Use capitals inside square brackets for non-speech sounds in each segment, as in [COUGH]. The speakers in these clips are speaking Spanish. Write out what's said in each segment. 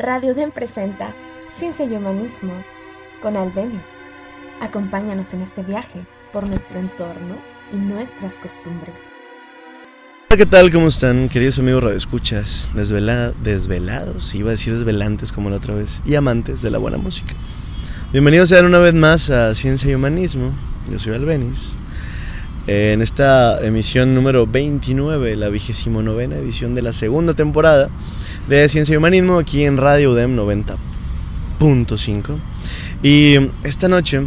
Radio Den presenta Ciencia y Humanismo con Albenis. Acompáñanos en este viaje por nuestro entorno y nuestras costumbres. Hola, ¿qué tal? ¿Cómo están, queridos amigos radioescuchas? Desvela desvelados, iba a decir desvelantes como la otra vez, y amantes de la buena música. Bienvenidos sean una vez más a Ciencia y Humanismo. Yo soy Albenis. En esta emisión número 29, la vigésimo novena edición de la segunda temporada de Ciencia y Humanismo, aquí en Radio UDEM 90.5. Y esta noche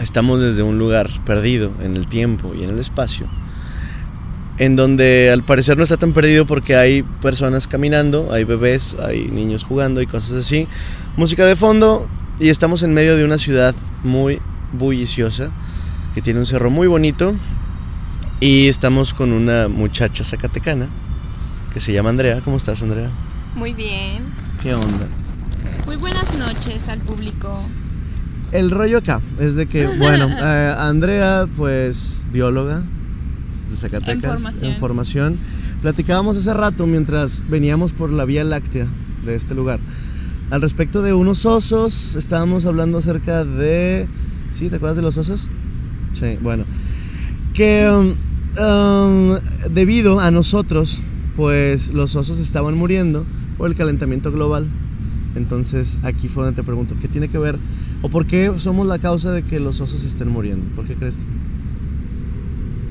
estamos desde un lugar perdido en el tiempo y en el espacio, en donde al parecer no está tan perdido porque hay personas caminando, hay bebés, hay niños jugando y cosas así, música de fondo y estamos en medio de una ciudad muy bulliciosa que tiene un cerro muy bonito y estamos con una muchacha zacatecana que se llama Andrea. ¿Cómo estás, Andrea? Muy bien. ¿Qué onda? Muy buenas noches al público. El rollo acá es de que, bueno, [LAUGHS] eh, Andrea, pues bióloga de Zacatecas, En formación. en formación. Platicábamos hace rato mientras veníamos por la Vía Láctea de este lugar. Al respecto de unos osos, estábamos hablando acerca de... ¿Sí? ¿Te acuerdas de los osos? Sí, bueno. Que um, um, debido a nosotros, pues los osos estaban muriendo por el calentamiento global. Entonces aquí fue donde te pregunto, ¿qué tiene que ver o por qué somos la causa de que los osos estén muriendo? ¿Por qué crees tú?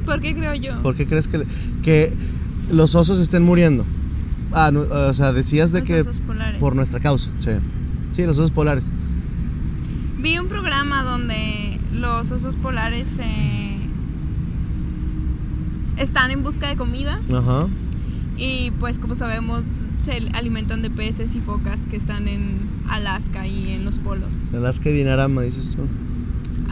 ¿Por qué creo yo? ¿Por qué crees que, que los osos estén muriendo? Ah, no, o sea, decías de Los que osos polares. por nuestra causa, sí. Sí, los osos polares. Vi un programa donde los osos polares eh, están en busca de comida Ajá. y pues como sabemos se alimentan de peces y focas que están en Alaska y en los polos. Alaska y Dinarama, dices tú.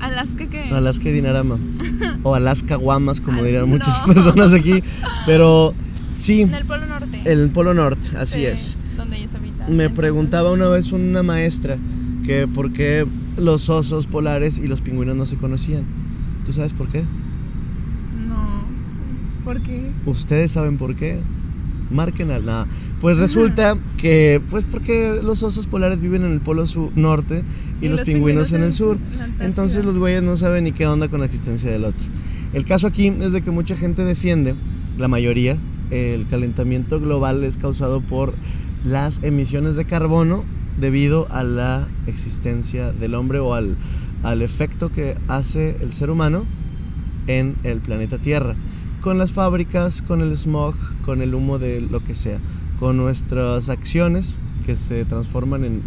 ¿Alaska qué? Alaska y Dinarama. [LAUGHS] o Alaska Guamas, como Ah, dirían muchas no. [LAUGHS] personas aquí. Pero sí, En el polo norte. en el Polo Norte, así Sí, es. Donde ellos habitan. Me preguntaba una vez una maestra que por qué los osos polares y los pingüinos no se conocían. ¿Tú sabes por qué? No. ¿Por qué? ¿Ustedes saben por qué? Marquen al nada. Pues resulta que, pues porque los osos polares viven en el polo sur, norte y, los, pingüinos, en el sur. Entonces los güeyes no saben ni qué onda con la existencia del otro. El caso aquí es de que mucha gente defiende, la mayoría, el calentamiento global es causado por las emisiones de carbono debido a la existencia del hombre o al, al efecto que hace el ser humano en el planeta Tierra. Con las fábricas, con el smog, con el humo de lo que sea. Con nuestras acciones que se transforman en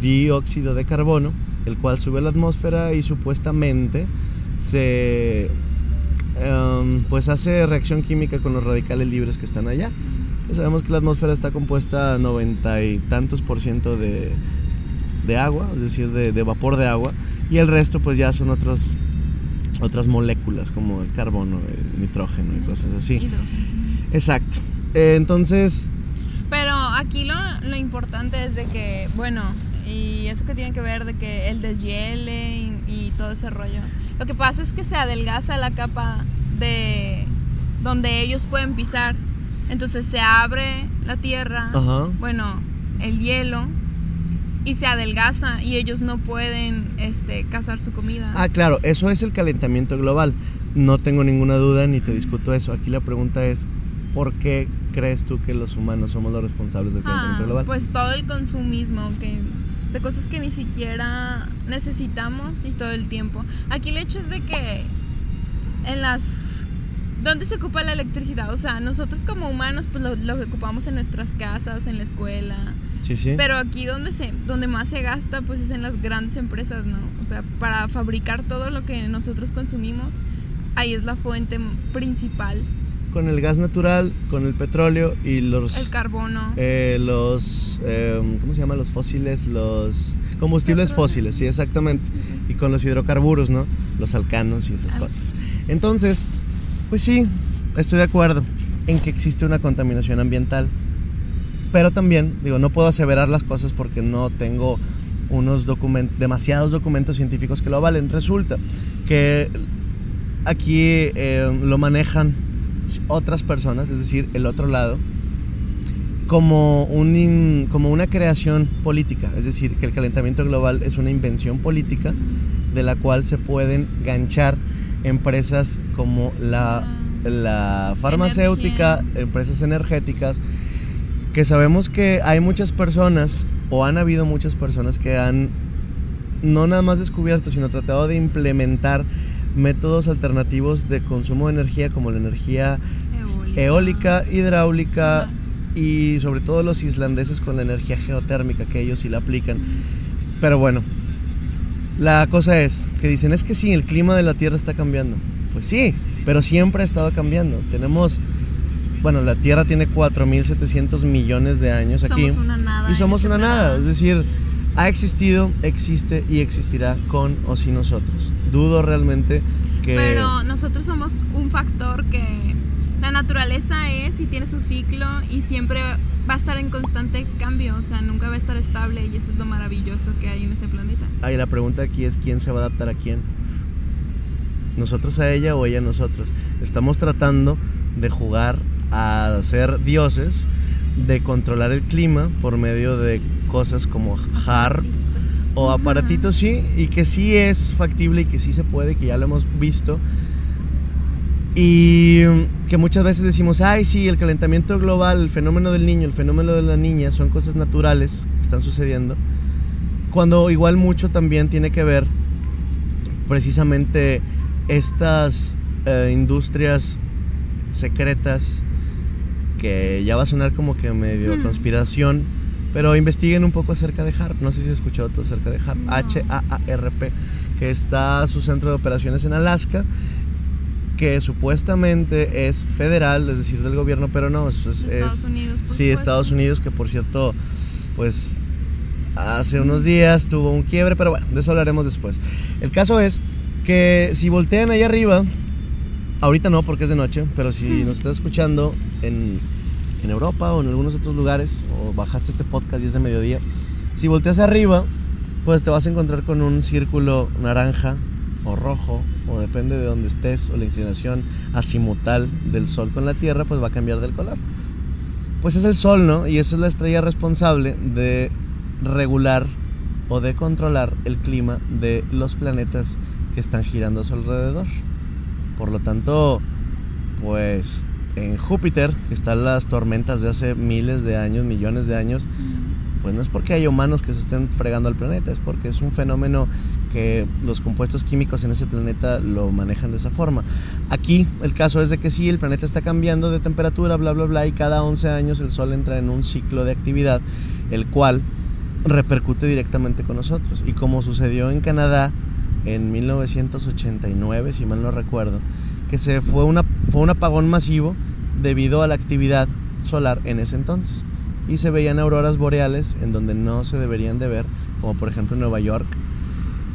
dióxido de carbono, el cual sube a la atmósfera y supuestamente se em, pues hace reacción química con los radicales libres que están allá. Sabemos que la atmósfera está compuesta a noventa y tantos por ciento de, de agua, es decir, de, de vapor de agua, y el resto pues ya son otros, otras moléculas como el carbono, el nitrógeno y cosas así. Hidrógeno. Exacto. Eh, entonces, Pero aquí lo, lo importante es de que, bueno, y eso que tiene que ver de que el deshiele y, y todo ese rollo. Lo que pasa es que se adelgaza la capa de donde ellos pueden pisar. Entonces se abre la tierra, Ajá. bueno, el hielo, y se adelgaza y ellos no pueden este, cazar su comida. Ah, claro, eso es el calentamiento global. No tengo ninguna duda ni te discuto eso. Aquí la pregunta es, ¿por qué crees tú que los humanos somos los responsables del Ah, calentamiento global? pues todo el consumismo que de cosas que ni siquiera necesitamos y todo el tiempo. Aquí el hecho es de que en las ¿Dónde se ocupa la electricidad? O sea, nosotros como humanos pues lo, lo ocupamos en nuestras casas, en la escuela. Sí, sí. Pero aquí donde se donde más se gasta pues es en las grandes empresas, ¿no? O sea, para fabricar todo lo que nosotros consumimos, ahí es la fuente principal, Con el gas natural, con el petróleo y los... el carbono. eh, los... eh, ¿Cómo se llama? Los fósiles, los combustibles Petróleo. fósiles, sí, exactamente. Y con los hidrocarburos, ¿no? Los alcanos y esas Ah. cosas. Entonces, pues sí, estoy de acuerdo en que existe una contaminación ambiental. Pero también, digo, no puedo aseverar las cosas porque no tengo unos documentos, demasiados documentos científicos que lo avalen. Resulta que aquí eh, lo manejan otras personas, es decir, el otro lado, como, un in- como una creación política, es decir, que el calentamiento global es una invención política de la cual se pueden ganchar empresas como la, la farmacéutica, empresas energéticas, que sabemos que hay muchas personas, o han habido muchas personas que han no nada más descubierto, sino tratado de implementar métodos alternativos de consumo de energía como la energía eólica, hidráulica y sobre todo los islandeses con la energía geotérmica que ellos sí la aplican. Pero bueno, la cosa es que dicen es que sí, el clima de la Tierra está cambiando. Pues sí, pero siempre ha estado cambiando. Tenemos, bueno, la Tierra tiene 4.700 millones de años aquí Somos una nada. y somos en una nada. plano. Es decir, ha existido, existe y existirá con o sin nosotros. Dudo realmente que... Pero nosotros somos un factor que la naturaleza es y tiene su ciclo y siempre va a estar en constante cambio, o sea, nunca va a estar estable y eso es lo maravilloso que hay en este planeta. Ahí la pregunta aquí es quién se va a adaptar a quién. Nosotros a ella o ella a nosotros. Estamos tratando de jugar a ser dioses, de controlar el clima por medio de cosas como HARP o aparatitos, sí, y que sí es factible y que sí se puede, que ya lo hemos visto. Y que muchas veces decimos, ay, sí, el calentamiento global, el fenómeno del niño, el fenómeno de la niña, son cosas naturales que están sucediendo. Cuando igual mucho también tiene que ver precisamente estas eh, industrias secretas que ya va a sonar como que medio Hmm. conspiración, pero investiguen un poco acerca de HARP. No sé si has escuchado tú acerca de HARP, No. H-A-A-R-P, que está su centro de operaciones en Alaska, que supuestamente es federal, es decir, del gobierno, pero no, eso es, Estados es- Unidos. sí, supuesto. Estados Unidos, que por cierto, pues hace unos días tuvo un quiebre, pero bueno, de eso hablaremos después. El caso es que si voltean ahí arriba, ahorita no porque es de noche, pero si Hmm. nos estás escuchando en, en Europa o en algunos otros lugares, o bajaste este podcast y es de mediodía, si volteas arriba, pues te vas a encontrar con un círculo naranja o rojo, o depende de donde estés, o la inclinación azimutal del sol con la Tierra, pues va a cambiar del color. Pues es el Sol, ¿no? Y esa es la estrella responsable de regular o de controlar el clima de los planetas que están girando a su alrededor. Por lo tanto, pues en Júpiter, que están las tormentas de hace miles de años, millones de años, pues no es porque hay humanos que se estén fregando al planeta, es porque es un fenómeno que los compuestos químicos en ese planeta lo manejan de esa forma. Aquí el caso es de que sí, el planeta está cambiando de temperatura, bla, bla, bla, y cada 11 años el Sol entra en un ciclo de actividad, el cual repercute directamente con nosotros. Y como sucedió en Canadá en 1989, si mal no recuerdo, que se fue, una, fue un apagón masivo debido a la actividad solar en ese entonces. Y se veían auroras boreales en donde no se deberían de ver, como por ejemplo en Nueva York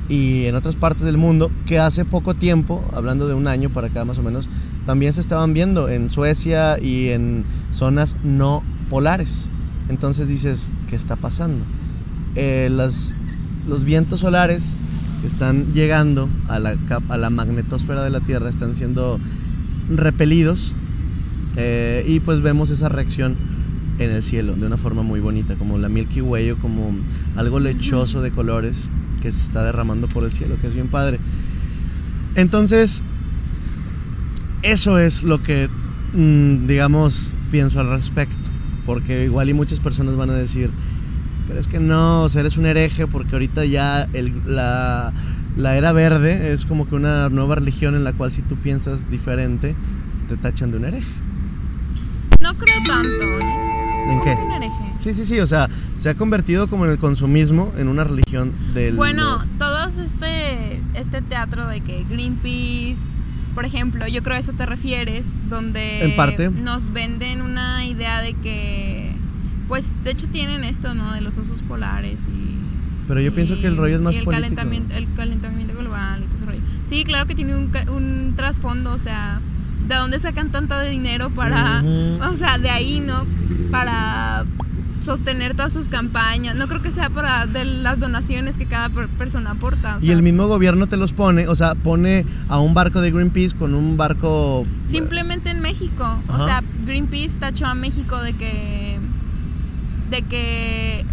y en otras partes del mundo, que hace poco tiempo, hablando de un año para acá más o menos, también se estaban viendo en Suecia y en zonas no polares. Entonces dices, ¿qué está pasando? Eh, los vientos solares están llegando a la, a la magnetosfera de la Tierra están siendo repelidos eh, y pues vemos esa reacción en el cielo de una forma muy bonita, como la Milky Way o como algo lechoso de colores que se está derramando por el cielo, que es bien padre. Entonces, eso es lo que, mm, digamos, pienso al respecto, porque igual y muchas personas van a decir, pero es que no, o sea, eres un hereje porque ahorita ya el- la, la era verde es como que una nueva religión en la cual si tú piensas diferente, te tachan de un hereje. No creo tanto. ¿eh? ¿En ¿Cómo qué? un hereje? Sí, sí, sí, o sea, se ha convertido como en el consumismo en una religión del... Bueno, todos este, este teatro de que Greenpeace, por ejemplo, yo creo a eso te refieres, donde En parte. nos venden una idea de que, pues, de hecho tienen esto, ¿no? De los osos polares y... Pero yo pienso que el rollo es más y el político. calentamiento, el calentamiento global y todo ese rollo. Sí, claro que tiene un, un trasfondo, o sea, ¿de dónde sacan tanta de dinero para, o sea, de ahí, ¿no? Para sostener todas sus campañas. No creo que sea para de las donaciones que cada per- persona aporta. o Y el mismo gobierno te los pone, o sea, pone a un barco de Greenpeace con un barco... Simplemente en México. O sea, Greenpeace tachó a México de que de que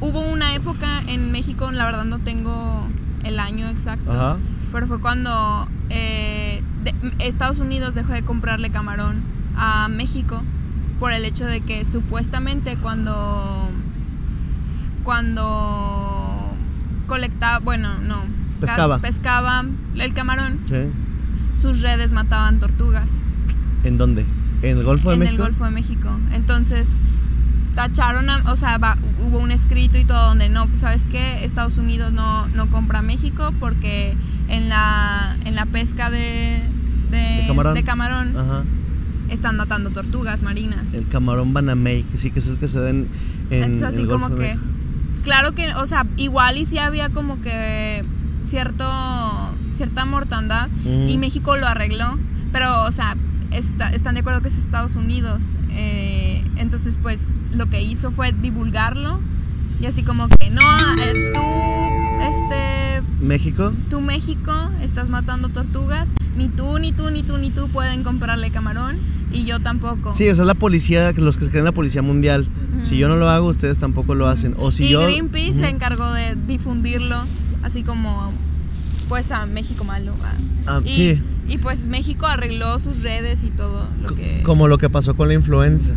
hubo una época en México, la verdad no tengo el año exacto, Ajá. pero fue cuando eh, de- Estados Unidos dejó de comprarle camarón a México por el hecho de que supuestamente cuando cuando colectaba, bueno, no, ca- Pescaba. pescaba el camarón, Sí. sus redes mataban tortugas ¿En dónde? ¿En el Golfo de en México? el Golfo de México. Entonces, tacharon, a- o sea, va- hubo un escrito y todo donde no, pues, ¿sabes qué? Estados Unidos no, no compra a México porque en la, en la pesca de, de, De camarón. de camarón Ajá. están matando tortugas marinas. El camarón Banamey, que sí que es el que se da en, Entonces, así el Golfo como de que, claro que, o sea, igual y sí había como que cierto, cierta mortandad y México lo arregló, pero, o sea, está- están de acuerdo que es Estados Unidos. eh, entonces, pues, lo que hizo fue divulgarlo y así como que, no, eh, tú, este, México. tú México, estás matando tortugas, ni tú, ni tú, ni tú, ni tú pueden comprarle camarón y yo tampoco. Sí, o sea, es la policía, los que se creen la policía mundial. Si yo no lo hago, ustedes tampoco lo hacen. O si y yo. Greenpeace se encargó de difundirlo, así como, pues, a México malo. Ah, y, sí. y pues México arregló sus redes y todo lo que... Como lo que pasó con la influenza.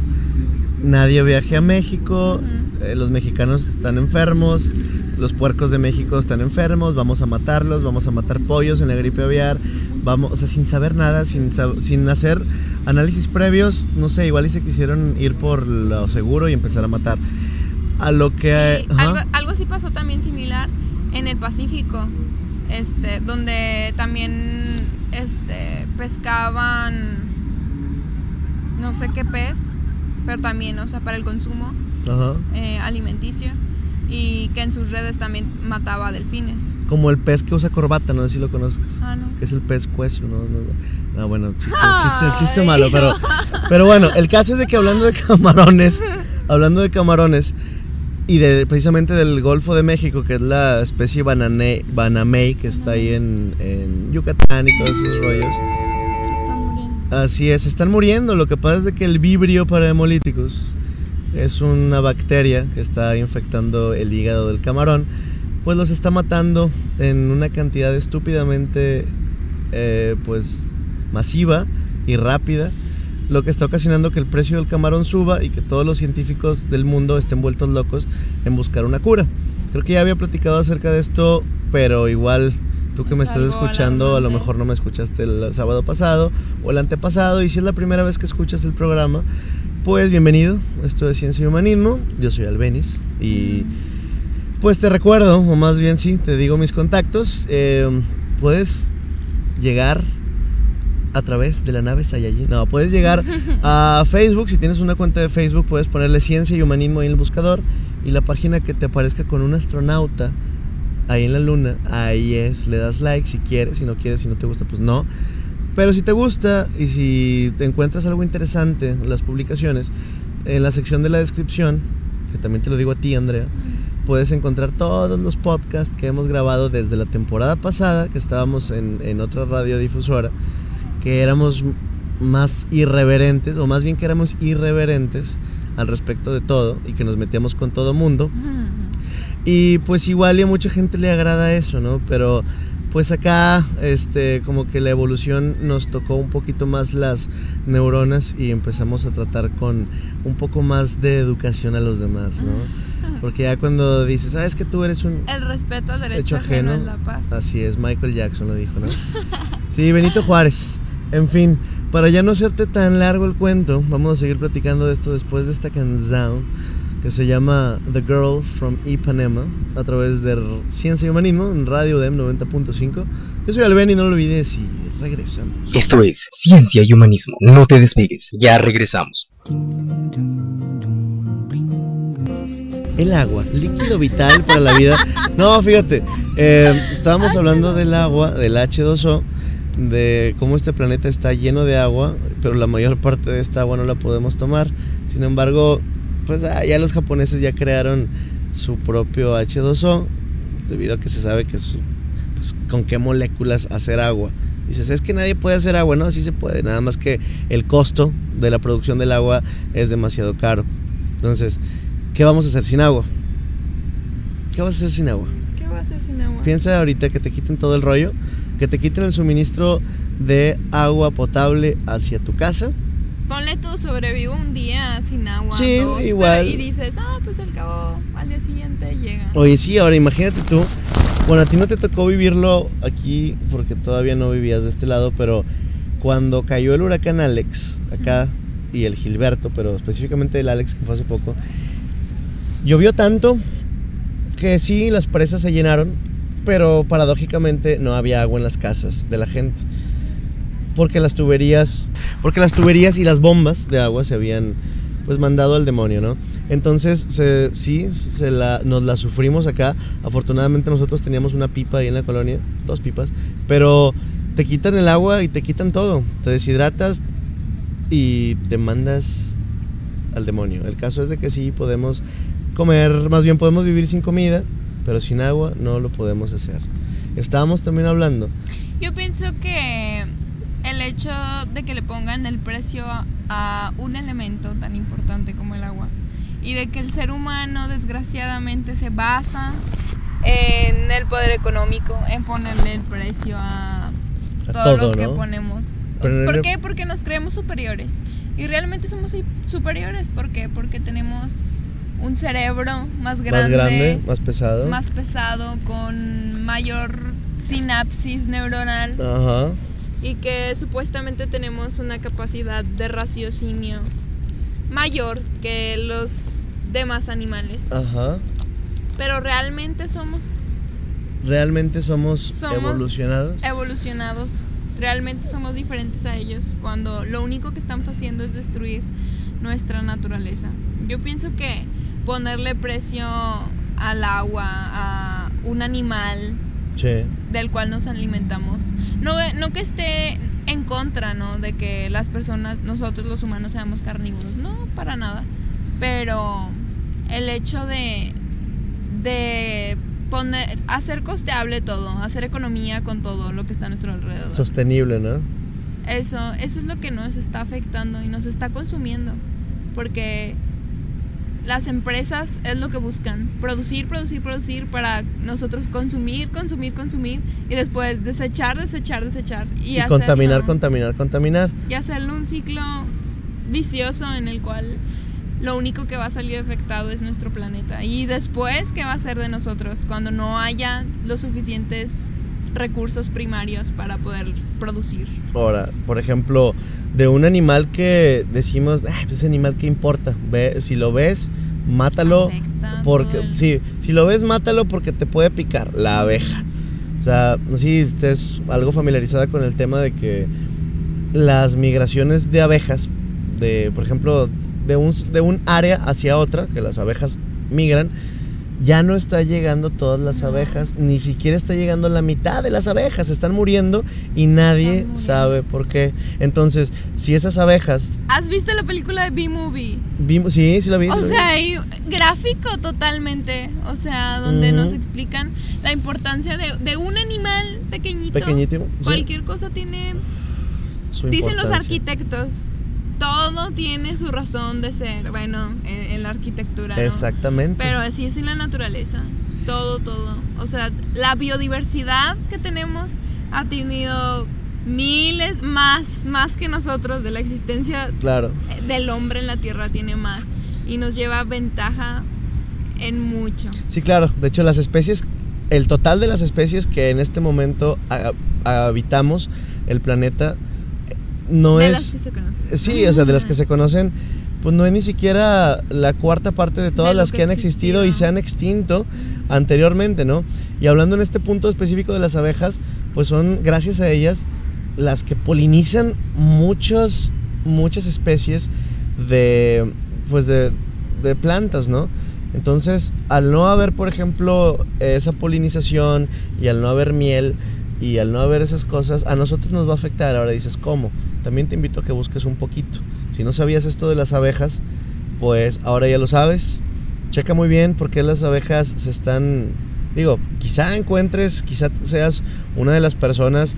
Nadie viaje a México, eh, los mexicanos están enfermos, los puercos de México están enfermos, vamos a matarlos, vamos a matar pollos en la gripe aviar, vamos, o sea, sin saber nada, sin, sin hacer análisis previos, no sé, igual y se quisieron ir por lo seguro y empezar a matar. A lo que... Ajá. algo, algo sí pasó también similar en el Pacífico, este, donde también este, pescaban no sé qué pez, pero también, o sea, para el consumo Ajá. eh, alimenticio y que en sus redes también mataba delfines. Como el pez que usa corbata, no sé si lo conozcas. Ah, no. que es el pez cueso, ¿no? no, no. Ah, bueno, chiste, chiste, chiste malo, pero, pero bueno, el caso es de que hablando de camarones, [LAUGHS] hablando de camarones y de precisamente del Golfo de México, que es la especie banane, banamey que está ahí en, en Yucatán y todos esos rollos. Así es, están muriendo. Lo que pasa es que el vibrio para hemolíticos es una bacteria que está infectando el hígado del camarón, pues los está matando en una cantidad estúpidamente eh, pues masiva y rápida, lo que está ocasionando que el precio del camarón suba y que todos los científicos del mundo estén vueltos locos en buscar una cura. Creo que ya había platicado acerca de esto, pero igual tú que me Es estás escuchando, a lo mejor no me escuchaste el sábado pasado o el antepasado, y si es la primera vez que escuchas el programa, pues bienvenido. Esto es Ciencia y Humanismo. Yo soy Albenis y pues te recuerdo, o más bien sí, te digo mis contactos. eh, puedes llegar a través de la nave Saiyajin. No, puedes llegar [LAUGHS] a Facebook. Si tienes una cuenta de Facebook, puedes ponerle Ciencia y Humanismo en el buscador y la página que te aparezca con un astronauta ahí en la luna, ahí es. Le das like si quieres, si no quieres, si no te gusta, pues no. Pero si te gusta y si te encuentras algo interesante en las publicaciones, en la sección de la descripción, que también te lo digo a ti, Andrea, puedes encontrar todos los podcasts que hemos grabado desde la temporada pasada, que estábamos en, en otra radiodifusora, que éramos más irreverentes, o más bien que éramos irreverentes al respecto de todo y que nos metíamos con todo mundo. Y pues igual y a mucha gente le agrada eso, ¿no? Pero pues acá este como que la evolución nos tocó un poquito más las neuronas y empezamos a tratar con un poco más de educación a los demás, ¿no? Porque ya cuando dices, sabes que tú eres un El respeto al derecho Hecho ajeno, ajeno. la paz. Así es, Michael Jackson lo dijo, ¿no? [LAUGHS] Sí, Benito Juárez. En fin, para ya no hacerte tan largo el cuento, vamos a seguir platicando de esto después de esta canción que se llama The Girl from Ipanema a través de Ciencia y Humanismo en Radio DEM 90.5. Yo soy Alben y no lo olvides y regresamos. Esto es Ciencia y Humanismo. No te despegues. Ya regresamos. El agua, líquido vital para la vida. No, fíjate, eh, estábamos hablando del agua, del H2O, de cómo este planeta está lleno de agua, pero la mayor parte de esta agua no la podemos tomar. Sin embargo, pues ah, ya los japoneses ya crearon su propio H2O, debido a que se sabe que es, pues, con qué moléculas hacer agua. Dices, es que nadie puede hacer agua, no, sí se puede, nada más que el costo de la producción del agua es demasiado caro. Entonces, ¿qué vamos a hacer sin agua? ¿Qué vas a hacer sin agua? ¿Qué voy a hacer sin agua? Piensa ahorita que te quiten todo el rollo, que te quiten el suministro de agua potable hacia tu casa. Ponle tú, sobrevivo un día sin agua. Sí, dos, igual. y dices, ah, pues al cabo al día siguiente llega. Oye, sí, ahora imagínate tú. Bueno, a ti no te tocó vivirlo aquí porque todavía no vivías de este lado, pero cuando cayó el huracán Alex acá y el Gilberto, pero específicamente el Alex que fue hace poco, llovió tanto que sí, las presas se llenaron, pero paradójicamente no había agua en las casas de la gente. Porque las tuberías, porque las tuberías y las bombas de agua se habían pues mandado al demonio, ¿no? Entonces, sí, se la, nos la sufrimos acá. Afortunadamente nosotros teníamos una pipa ahí en la colonia, dos pipas, pero te quitan el agua y te quitan todo. Te deshidratas y te mandas al demonio. El caso es de que sí podemos comer, más bien podemos vivir sin comida, pero sin agua no lo podemos hacer. Estábamos también hablando. Yo pienso que el hecho de que le pongan el precio a, un elemento tan importante como el agua y de que el ser humano desgraciadamente se basa en el poder económico, en ponerle el precio a, A todo, todo, lo que ¿no? ponemos. ¿Por qué? Porque nos creemos superiores. Y realmente somos superiores. ¿Por qué? Porque tenemos un cerebro más grande, más grande, más pesado. más pesado, con mayor sinapsis neuronal Ajá. Y que supuestamente tenemos una capacidad de raciocinio mayor que los demás animales. Ajá. Pero realmente somos Realmente somos, Somos- evolucionados. evolucionados, realmente somos diferentes a ellos cuando lo único que estamos haciendo es destruir nuestra naturaleza. Yo pienso que ponerle precio al agua, a un animal Sí. del cual nos alimentamos, no, no que esté en contra, ¿no? De que las personas, nosotros los humanos seamos carnívoros, no, para nada. Pero el hecho de, de poner, hacer costeable todo, hacer economía con todo lo que está a nuestro alrededor. Sostenible, ¿no? Eso, eso es lo que nos está afectando y nos está consumiendo. Porque las empresas es lo que buscan, producir, producir, producir para nosotros consumir, consumir, consumir y después desechar, desechar, desechar. Y, Y, contaminar, contaminar, contaminar. Y hacerlo un ciclo vicioso en el cual lo único que va a salir afectado es nuestro planeta. Y después, ¿qué va a ser de nosotros cuando no haya los suficientes recursos primarios para poder producir? Ahora, por ejemplo, de un animal que decimos, "Ay, pues ese animal que importa. Ve, si lo ves, mátalo. Afecta Porque, todo el- sí, si lo ves, mátalo porque te puede picar. La abeja. O sea, no sé si usted es algo familiarizada con el tema de que las migraciones de abejas, de, por ejemplo, de un, de un área hacia otra, que las abejas migran, ya no está llegando todas las No. abejas, ni siquiera está llegando la mitad de las abejas, están muriendo y nadie muriendo. sabe por qué. Entonces, si esas abejas, ¿Has visto la película de B-Movie? sí, sí la vi. O la vi. sea, hay gráfico totalmente, o sea, donde nos explican la importancia de, de un animal pequeñito. pequeñito, sí, Cualquier cosa tiene, dicen los arquitectos, todo tiene su razón de ser, bueno, en, en la arquitectura, ¿no? Exactamente. Pero así es en la naturaleza, todo, todo. O sea, la biodiversidad que tenemos ha tenido miles más, más que nosotros de la existencia Claro. del hombre en la tierra tiene más y nos lleva ventaja en mucho. Sí, claro. De hecho, las especies, el total de las especies que en este momento ha- habitamos el planeta no de es... las que se conocen. Sí, o sea, de las que se conocen, pues no es ni siquiera la cuarta parte de todas De las que que han existido y se han extinto anteriormente, ¿no? Y hablando en este punto específico de las abejas, pues son gracias a ellas las que polinizan muchos, muchas especies de, pues de, de plantas, ¿no? Entonces, al no haber, por ejemplo, esa polinización y al no haber miel y al no haber esas cosas, a nosotros nos va a afectar. Ahora dices, ¿cómo? También te invito a que busques un poquito. Si no sabías esto de las abejas, pues ahora ya lo sabes. Checa muy bien por qué las abejas se están... Digo, quizá encuentres, quizá seas una de las personas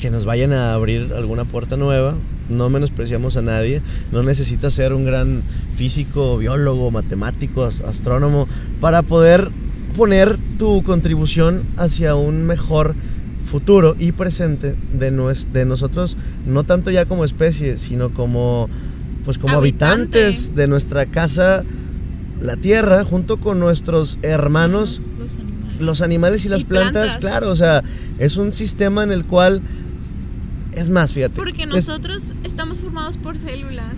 que nos vayan a abrir alguna puerta nueva. No menospreciamos a nadie. No necesitas ser un gran físico, biólogo, matemático, as- astrónomo para poder poner tu contribución hacia un mejor futuro y presente de, nues- de nosotros, no tanto ya como especie, sino como, pues como Habitante. habitantes de nuestra casa, la Tierra, junto con nuestros hermanos, Los, los animales. los animales y las Y plantas, plantas. claro, o sea, es un sistema en el cual, es más, fíjate. Porque es- nosotros estamos formados por células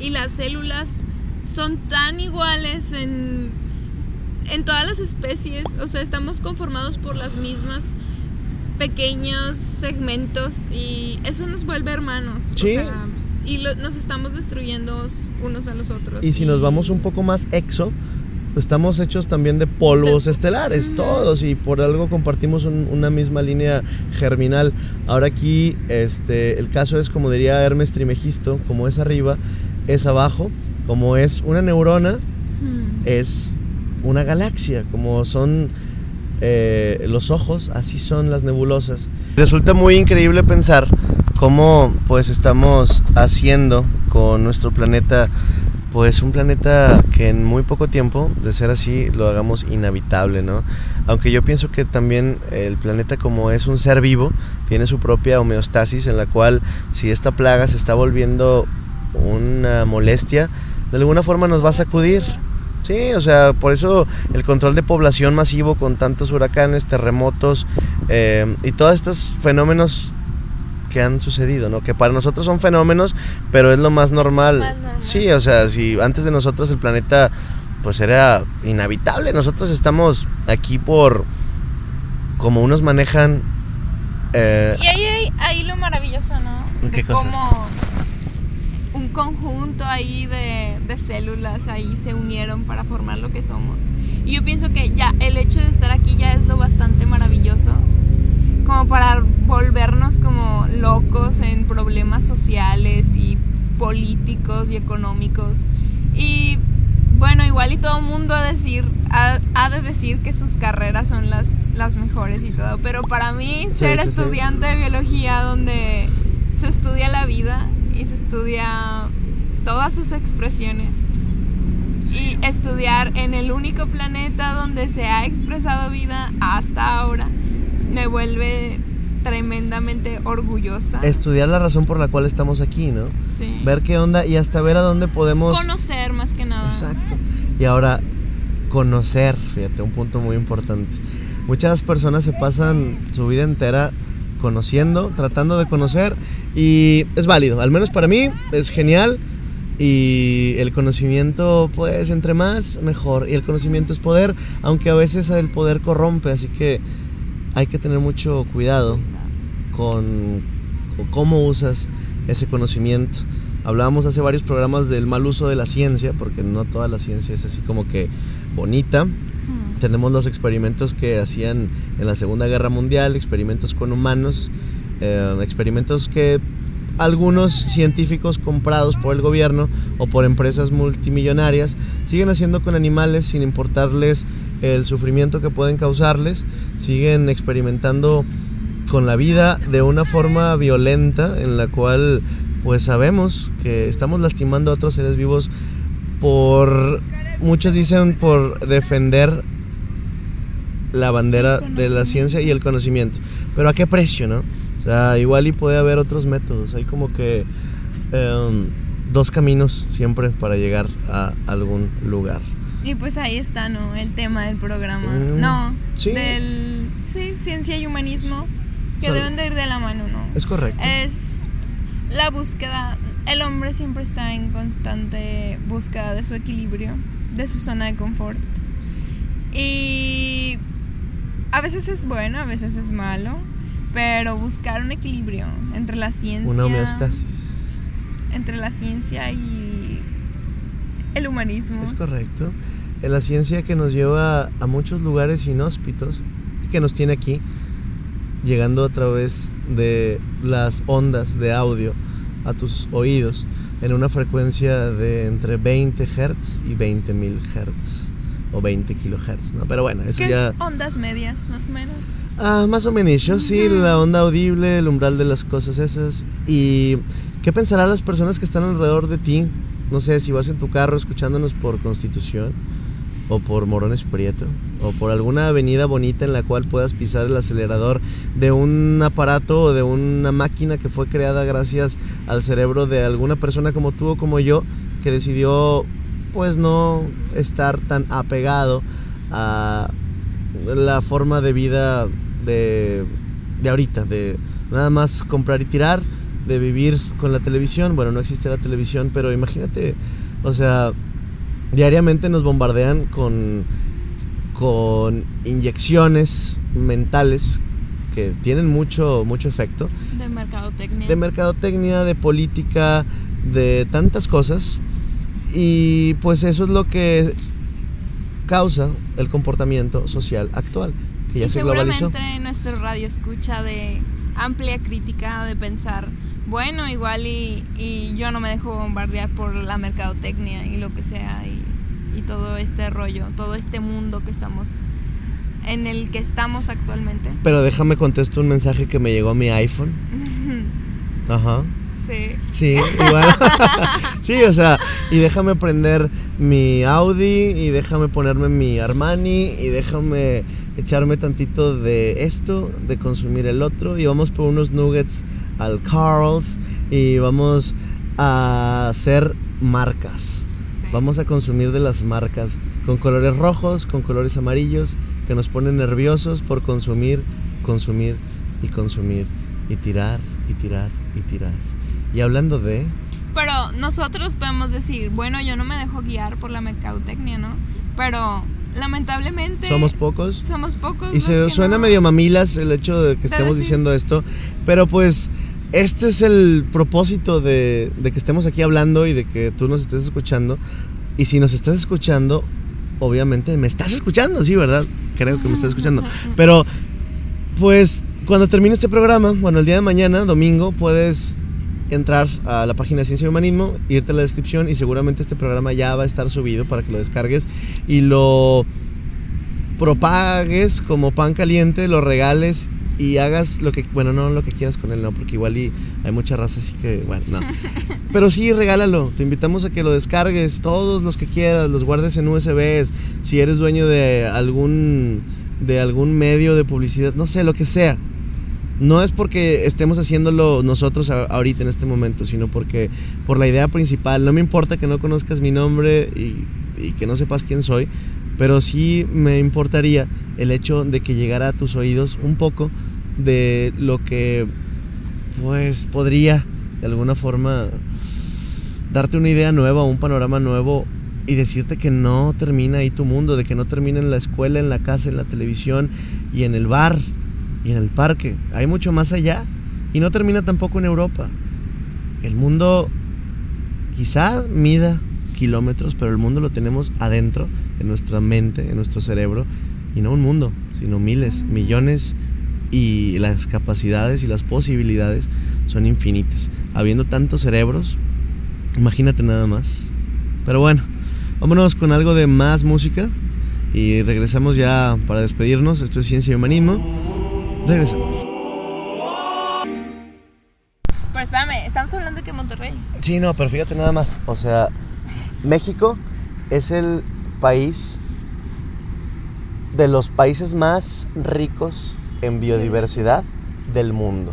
y las células son tan iguales en, en todas las especies, o sea, estamos conformados por las mismas pequeños segmentos y eso nos vuelve hermanos. o Sí. sea, y lo- nos estamos destruyendo unos a los otros. Y si nos vamos un poco más exo, estamos hechos también de polvos estelares, todos, y por algo compartimos un- una misma línea germinal. Ahora aquí, este, el caso es como diría Hermes Trimegisto, como es arriba, es abajo, como es una neurona, es una galaxia, como son eh, los ojos, así son las nebulosas. Resulta muy increíble pensar cómo pues estamos haciendo con nuestro planeta pues un planeta que en muy poco tiempo, de ser así, lo hagamos inhabitable, ¿no? Aunque yo pienso que también el planeta como es un ser vivo, tiene su propia homeostasis en la cual si esta plaga se está volviendo una molestia, de alguna forma nos va a sacudir. Sí, o sea, por eso el control de población masivo con tantos huracanes, terremotos eh, y todos estos fenómenos que han sucedido, ¿no? Que para nosotros son fenómenos, pero es lo más normal. Más normal. Sí, o sea, si antes de nosotros el planeta pues era inhabitable, nosotros estamos aquí por como unos manejan eh, Y ahí, ahí, ahí lo maravilloso, ¿no? ¿Qué de cosa? cómo un conjunto ahí de, de células ahí se unieron para formar lo que somos. Y yo pienso que ya el hecho de estar aquí ya es lo bastante maravilloso, como para volvernos como locos en problemas sociales y políticos y económicos. Y bueno, igual y todo el mundo ha, decir, ha, ha de decir que sus carreras son las, las mejores y todo, pero para mí Sí, ser sí, sí. estudiante de biología donde se estudia la vida y se estudia todas sus expresiones y estudiar en el único planeta donde se ha expresado vida hasta ahora me vuelve tremendamente orgullosa. estudiar la razón por la cual estamos aquí, ¿no? Sí. Ver qué onda y hasta ver a dónde podemos... Conocer más que nada. Exacto. Y ahora, conocer, fíjate, un punto muy importante. Muchas personas se pasan su vida entera conociendo, tratando de conocer y es válido, al menos para mí es genial y el conocimiento pues entre más mejor y el conocimiento es poder, aunque a veces el poder corrompe, así que hay que tener mucho cuidado con, con cómo usas ese conocimiento. Hablábamos hace varios programas del mal uso de la ciencia, porque no toda la ciencia es así como que bonita. Tenemos los experimentos que hacían en la Segunda Guerra Mundial, experimentos con humanos, eh, experimentos que algunos científicos comprados por el gobierno o por empresas multimillonarias siguen haciendo con animales sin importarles el sufrimiento que pueden causarles, siguen experimentando con la vida de una forma violenta en la cual pues sabemos que estamos lastimando a otros seres vivos por muchos dicen por defender la bandera de la ciencia y el conocimiento. Pero a qué precio, ¿no? O sea, igual y puede haber otros métodos. Hay como que em, dos caminos siempre para llegar a algún lugar. Y pues ahí está, ¿no? El tema del programa. Mm, no, sí. del sí, ciencia y humanismo, que deben de ir de la mano, ¿no? Es correcto. Es la búsqueda, el hombre siempre está en constante búsqueda de su equilibrio, de su zona de confort. Y a veces es bueno, a veces es malo, pero buscar un equilibrio entre la ciencia, Una homeostasis. entre la ciencia y el humanismo. Es correcto. En la ciencia que nos lleva a muchos lugares inhóspitos, que nos tiene aquí, llegando a través de las ondas de audio a tus oídos en una frecuencia de entre 20 Hz y 20.000 Hz o 20 kilohertz, ¿no? Pero bueno, eso ¿Qué ya... es ondas medias, más o menos? Ah, más o menos, yo sí, la onda audible, el umbral de las cosas esas. ¿Y qué pensarán las personas que están alrededor de ti? No sé, si vas en tu carro escuchándonos por Constitución, o por Morones Prieto, o por alguna avenida bonita en la cual puedas pisar el acelerador de un aparato o de una máquina que fue creada gracias al cerebro de alguna persona como tú o como yo, que decidió pues no estar tan apegado a la forma de vida de, de ahorita, de nada más comprar y tirar, de vivir con la televisión. Bueno, no existe la televisión, pero imagínate, o sea, diariamente nos bombardean con, con inyecciones mentales que tienen mucho, mucho efecto De mercadotecnia. de mercadotecnia, de política, de tantas cosas. Y pues eso es lo que causa el comportamiento social actual, que ya y se globalizó. seguramente nuestro radio escucha de amplia crítica de pensar, bueno, igual y, y yo no me dejo bombardear por la mercadotecnia y lo que sea y, y todo este rollo, todo este mundo que estamos en el que estamos actualmente. Pero déjame contesto un mensaje que me llegó a mi iPhone. [LAUGHS] Ajá. sí. Sí, igual. [LAUGHS] sí, o sea, y déjame prender mi Audi y déjame ponerme mi Armani y déjame echarme tantito de esto, de consumir el otro y vamos por unos nuggets al Carl's y vamos a hacer marcas. Vamos a consumir de las marcas con colores rojos, con colores amarillos, que nos ponen nerviosos por consumir, consumir y consumir y tirar y tirar y tirar. Y hablando de... Pero nosotros podemos decir, bueno, yo no me dejo guiar por la mercadotecnia, ¿no? Pero lamentablemente Somos pocos. somos pocos. Y se suena no- medio mamilas el hecho de que De estemos decir- diciendo esto, pero pues este es el propósito de, de que estemos aquí hablando y de que tú nos estés escuchando. Y si nos estás escuchando, obviamente me estás escuchando, sí, ¿verdad? Creo que me estás escuchando. Pero, pues, cuando termine este programa, bueno, el día de mañana, domingo, puedes entrar a la página de Ciencia y Humanismo, irte a la descripción y seguramente este programa ya va a estar subido para que lo descargues y lo propagues como pan caliente, lo regales y hagas lo que, bueno, no lo que quieras con él, no, porque igual y hay mucha raza, así que, bueno, no. [LAUGHS] Pero sí, regálalo, te invitamos a que lo descargues, todos los que quieras, los guardes en USBs, si eres dueño de algún, de algún medio de publicidad, no sé, lo que sea. No es porque estemos haciéndolo nosotros ahorita en este momento, sino porque por la idea principal. No me importa que no conozcas mi nombre y, y que no sepas quién soy, pero sí me importaría el hecho de que llegara a tus oídos un poco de lo que pues podría de alguna forma darte una idea nueva, un panorama nuevo y decirte que no termina ahí tu mundo, de que no termina en la escuela, en la casa, en la televisión y en el bar y en el parque. Hay mucho más allá y no termina tampoco en Europa. El mundo quizá mida kilómetros, pero el mundo lo tenemos adentro, en nuestra mente, en nuestro cerebro, y no un mundo, sino miles, millones, y las capacidades y las posibilidades son infinitas. Habiendo tantos cerebros, imagínate nada más. Pero bueno, vámonos con algo de más música y regresamos ya para despedirnos. Esto es Ciencia y Humanismo. Regresamos. Pero espérame, estamos hablando de que Monterrey. Sí, no, pero fíjate nada más. O sea, México es el país de los países más ricos en biodiversidad del mundo.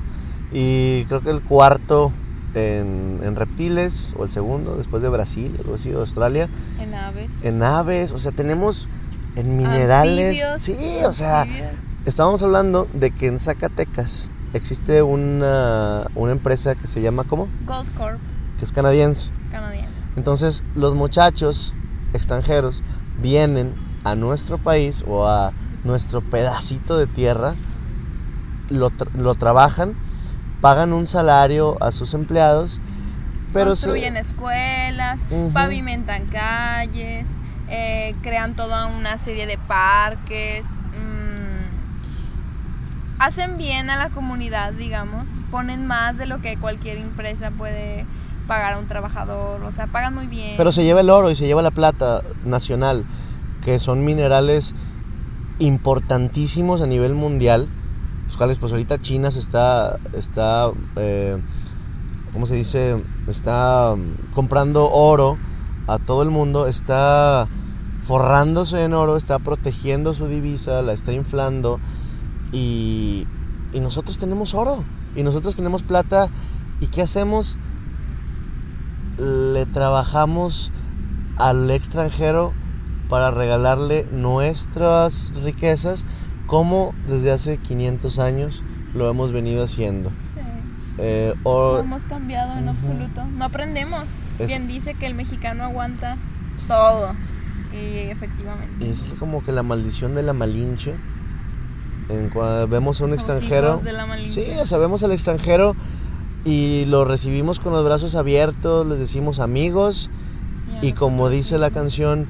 Y creo que el cuarto en, en reptiles, o el segundo, después de Brasil, algo así, Australia, En aves. en aves, o sea, tenemos en minerales. Anfibios, sí, o sea, anfibios. estábamos hablando de que en Zacatecas existe una, una empresa que se llama, ¿cómo? Gold Corp Que es canadiense. canadiense. Entonces los muchachos extranjeros vienen a nuestro país o a nuestro pedacito de tierra, lo, tra- lo trabajan, pagan un salario a sus empleados, pero se- Construyen escuelas, pavimentan calles, eh, crean toda una serie de parques. mm, hacen bien a la comunidad, digamos. Ponen más de lo que cualquier empresa puede pagar a un trabajador. O sea, pagan muy bien. pero se lleva el oro y se lleva la plata nacional, que son minerales importantísimos a nivel mundial los cuales pues ahorita China se está, está eh, ¿cómo se dice? Está mm, comprando oro a todo el mundo, está forrándose en oro, está protegiendo su divisa, la está inflando y, y nosotros tenemos oro y nosotros tenemos plata y ¿qué hacemos? Le trabajamos al extranjero para regalarle nuestras riquezas como desde hace 500 años lo hemos venido haciendo. Sí. Eh, No hemos cambiado en Ujú. absoluto. No aprendemos. Es- Bien dice que el mexicano aguanta todo. Y efectivamente. es como que la maldición de la malinche. En cua- vemos a un Somos extranjero. de la. Sí, o sea, vemos al extranjero y lo recibimos con los brazos abiertos, les decimos amigos a y como dice la canción,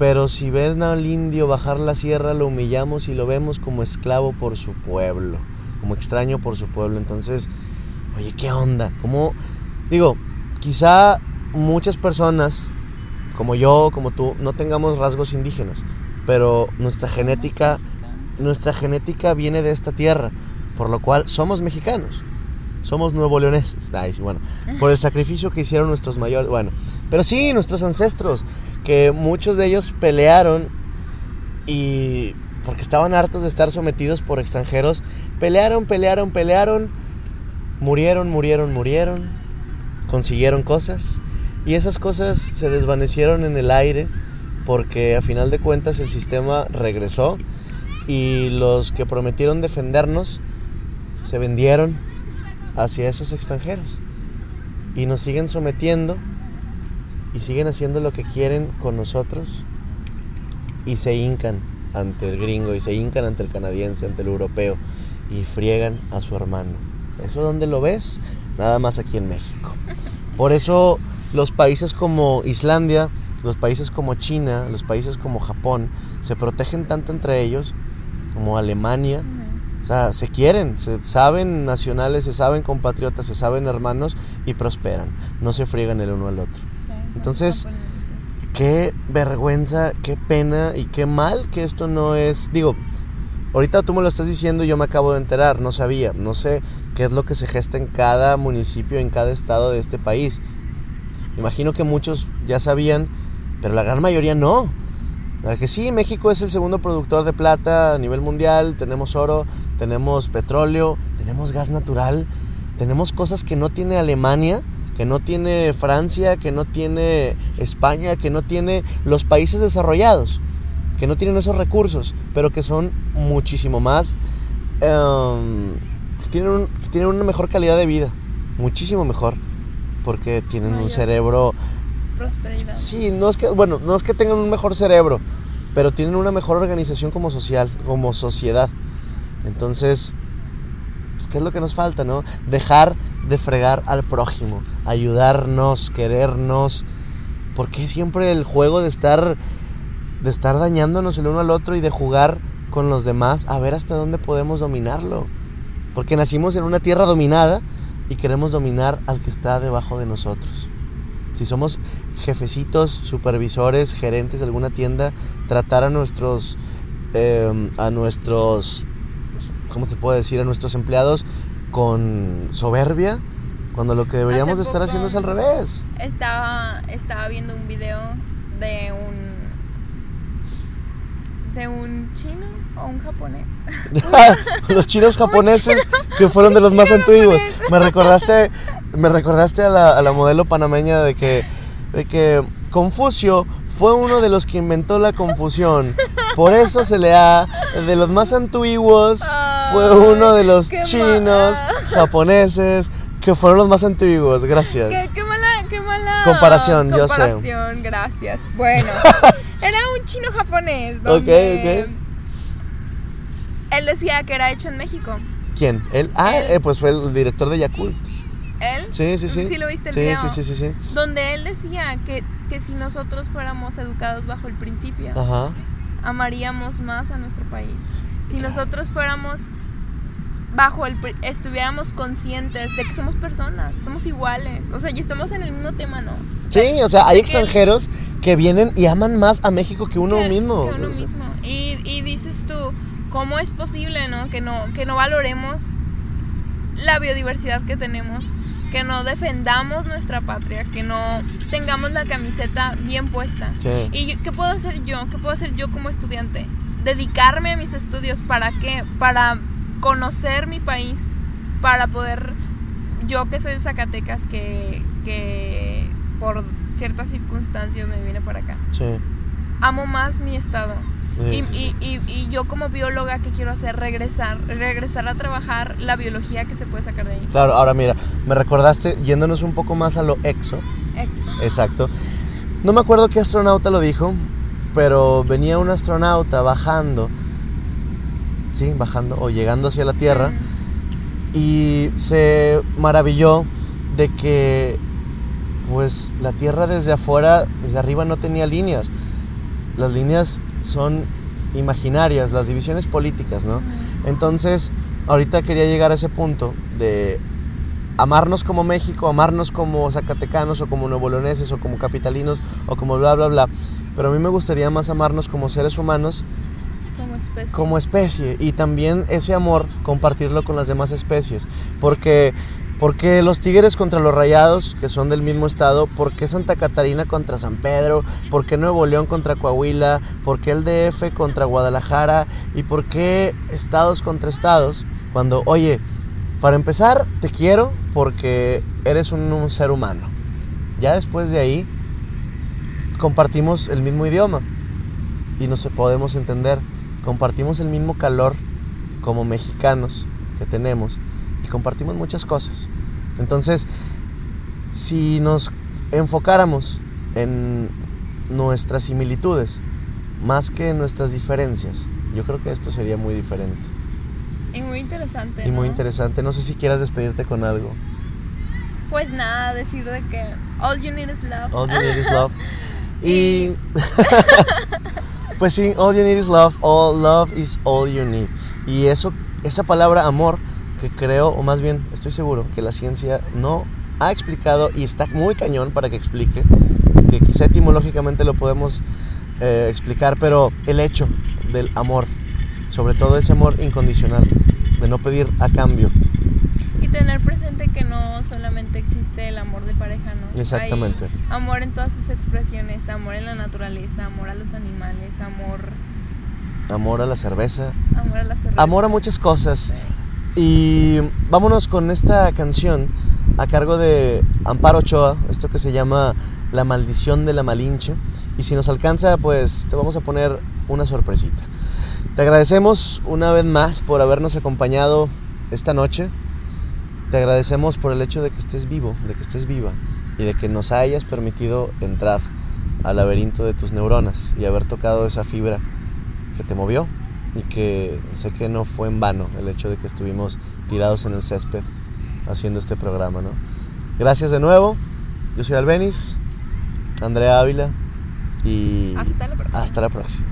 pero si ven al indio bajar la sierra, lo humillamos y lo vemos como esclavo por su pueblo, como extraño por su pueblo. Entonces, oye, ¿qué onda? Como, digo, quizá muchas personas, como yo, como tú, no tengamos rasgos indígenas, pero nuestra genética nuestra genética viene de esta tierra, por lo cual somos mexicanos. Somos nuevo leoneses. Sí, bueno, por el sacrificio que hicieron nuestros mayores. Bueno, pero sí, nuestros ancestros, que muchos de ellos pelearon y porque estaban hartos de estar sometidos por extranjeros, pelearon, pelearon, pelearon, murieron, murieron, murieron, consiguieron cosas y esas cosas se desvanecieron en el aire porque a final de cuentas el sistema regresó y los que prometieron defendernos se vendieron hacia esos extranjeros y nos siguen sometiendo y siguen haciendo lo que quieren con nosotros y se hincan ante el gringo y se hincan ante el canadiense, ante el europeo y friegan a su hermano. ¿Eso dónde lo ves? Nada más aquí en México. Por eso los países como Islandia, los países como China, los países como Japón se protegen tanto entre ellos como Alemania, o sea, se quieren, se saben nacionales, se saben compatriotas, se saben hermanos y prosperan, no se friegan el uno al otro. Entonces. Qué vergüenza, qué pena y qué mal que esto no es, digo, ahorita tú me lo estás diciendo y yo me acabo de enterar, no sabía, no sé qué es lo que se gesta en cada municipio, en cada estado de este país. Imagino que muchos ya sabían, pero la gran mayoría no. La que sí, México es el segundo productor de plata a nivel mundial, tenemos oro, tenemos petróleo, tenemos gas natural, tenemos cosas que no tiene Alemania, que no tiene Francia, que no tiene España, que no tiene los países desarrollados, que no tienen esos recursos, pero que son muchísimo más, que tienen, un- que tienen una mejor calidad de vida, muchísimo mejor, porque tienen un cerebro Prosperidad. Sí, no es que, bueno, no es que tengan un mejor cerebro, pero tienen una mejor organización como social, como sociedad. Entonces, pues, ¿qué es lo que nos falta, no? Dejar de fregar al prójimo, ayudarnos, querernos. ¿Por qué siempre el juego de estar, de estar dañándonos el uno al otro y de jugar con los demás a ver hasta dónde podemos dominarlo? Porque nacimos en una tierra dominada y queremos dominar al que está debajo de nosotros. Si somos jefecitos, supervisores, gerentes de alguna tienda, tratar a nuestros, eh, a nuestros, ¿cómo se puede decir? A nuestros empleados con soberbia, cuando lo que deberíamos de estar haciendo es al revés. Estaba, estaba viendo un video de un de un chino o un japonés. [LAUGHS] [LAUGHS] los chinos japoneses que fueron de los más antiguos. Me recordaste, [LAUGHS] me recordaste a la, a la modelo panameña de que, de que Confucio fue uno de los que inventó la confusión. Por eso se le ha, de los más antiguos, fue uno de los Ay, chinos ah. japoneses que fueron los más antiguos. Gracias. ¿Qué, qué mala, qué mala Comparación, yo sé. comparación, gracias. Bueno, [LAUGHS] era un chino japonés. Ok, Donde ok. Él decía que era hecho en México. ¿Quién? Él. Ah, Él. eh, pues fue el director de Yakult. Él. Sí, sí, sí. Sí lo viste el sí, video. sí, sí, sí, sí. Donde él decía que, que si nosotros fuéramos educados bajo el principio, Ajá. amaríamos más a nuestro país. Si nosotros fuéramos bajo el estuviéramos conscientes de que somos personas, somos iguales, o sea, y estamos en el mismo tema, ¿no? O sea, Sí, o sea, hay que- extranjeros que vienen y aman más a México que uno que- mismo. que uno O sea, mismo. Y, y dices tú, ¿cómo es posible, no? Que no, que no valoremos la biodiversidad que tenemos, que no defendamos nuestra patria, que no tengamos la camiseta bien puesta. Sí. ¿Y yo- qué puedo hacer yo? ¿Qué puedo hacer yo como estudiante? Dedicarme a mis estudios, ¿para qué? Para conocer mi país, para poder, yo que soy de Zacatecas, que, que por ciertas circunstancias me vine para acá, Sí. amo más mi estado. Y, y- y yo como bióloga, ¿qué quiero hacer? Regresar, regresar a trabajar la biología que se puede sacar de ahí. Claro, ahora mira, me recordaste, yéndonos un poco más a lo exo, Exo. exacto. No me acuerdo qué astronauta lo dijo, pero venía un astronauta bajando, sí, bajando o llegando hacia la Tierra, y se maravilló de que pues la Tierra desde afuera, desde arriba no tenía líneas. Las líneas son imaginarias, las divisiones políticas, ¿no? Entonces, ahorita quería llegar a ese punto de amarnos como México, amarnos como zacatecanos o como nuevo-leoneses o como capitalinos o como bla, bla, bla. Pero a mí me gustaría más amarnos como seres humanos, Como especie. como especie y también ese amor compartirlo con las demás especies. Porque, porque los tigres contra los rayados, que son del mismo estado, ¿por qué Santa Catarina contra San Pedro? ¿Por qué Nuevo León contra Coahuila? ¿Por qué el DF contra Guadalajara? ¿Y por qué estados contra estados? Cuando, oye, para empezar, te quiero porque eres un, un ser humano. Ya después de ahí, compartimos el mismo idioma y nos podemos entender. Compartimos el mismo calor como mexicanos que tenemos compartimos muchas cosas. Entonces, si nos enfocáramos en nuestras similitudes más que en nuestras diferencias, yo creo que esto sería muy diferente Y muy interesante. y muy ¿no? interesante. No sé si quieras despedirte con algo. Pues nada, decir de que all you need is love. All you need is love. [LAUGHS] Y [LAUGHS] pues sí, all you need is love, all love is all you need. Y eso, esa palabra amor, que creo, o más bien estoy seguro, que la ciencia no ha explicado y está muy cañón para que explique, que quizá etimológicamente lo podemos eh, explicar, pero el hecho del amor, sobre todo ese amor incondicional, de no pedir a cambio. Y tener presente que no solamente existe el amor de pareja, ¿no? Exactamente. Hay amor en todas sus expresiones, amor en la naturaleza, amor a los animales, amor, Amor a la cerveza, amor a la cerveza. amor a muchas cosas. Sí. Y vámonos con esta canción a cargo de Amparo Ochoa, esto que se llama La maldición de la Malinche. Y si nos alcanza, pues te vamos a poner una sorpresita. Te agradecemos una vez más por habernos acompañado esta noche. Te agradecemos por el hecho de que estés vivo, de que estés viva y de que nos hayas permitido entrar al laberinto de tus neuronas y haber tocado esa fibra que te movió y que sé que no fue en vano el hecho de que estuvimos tirados en el césped haciendo este programa, ¿no? Gracias de nuevo. Yo soy Albenis, Andrea Ávila y Hasta la próxima. hasta la próxima.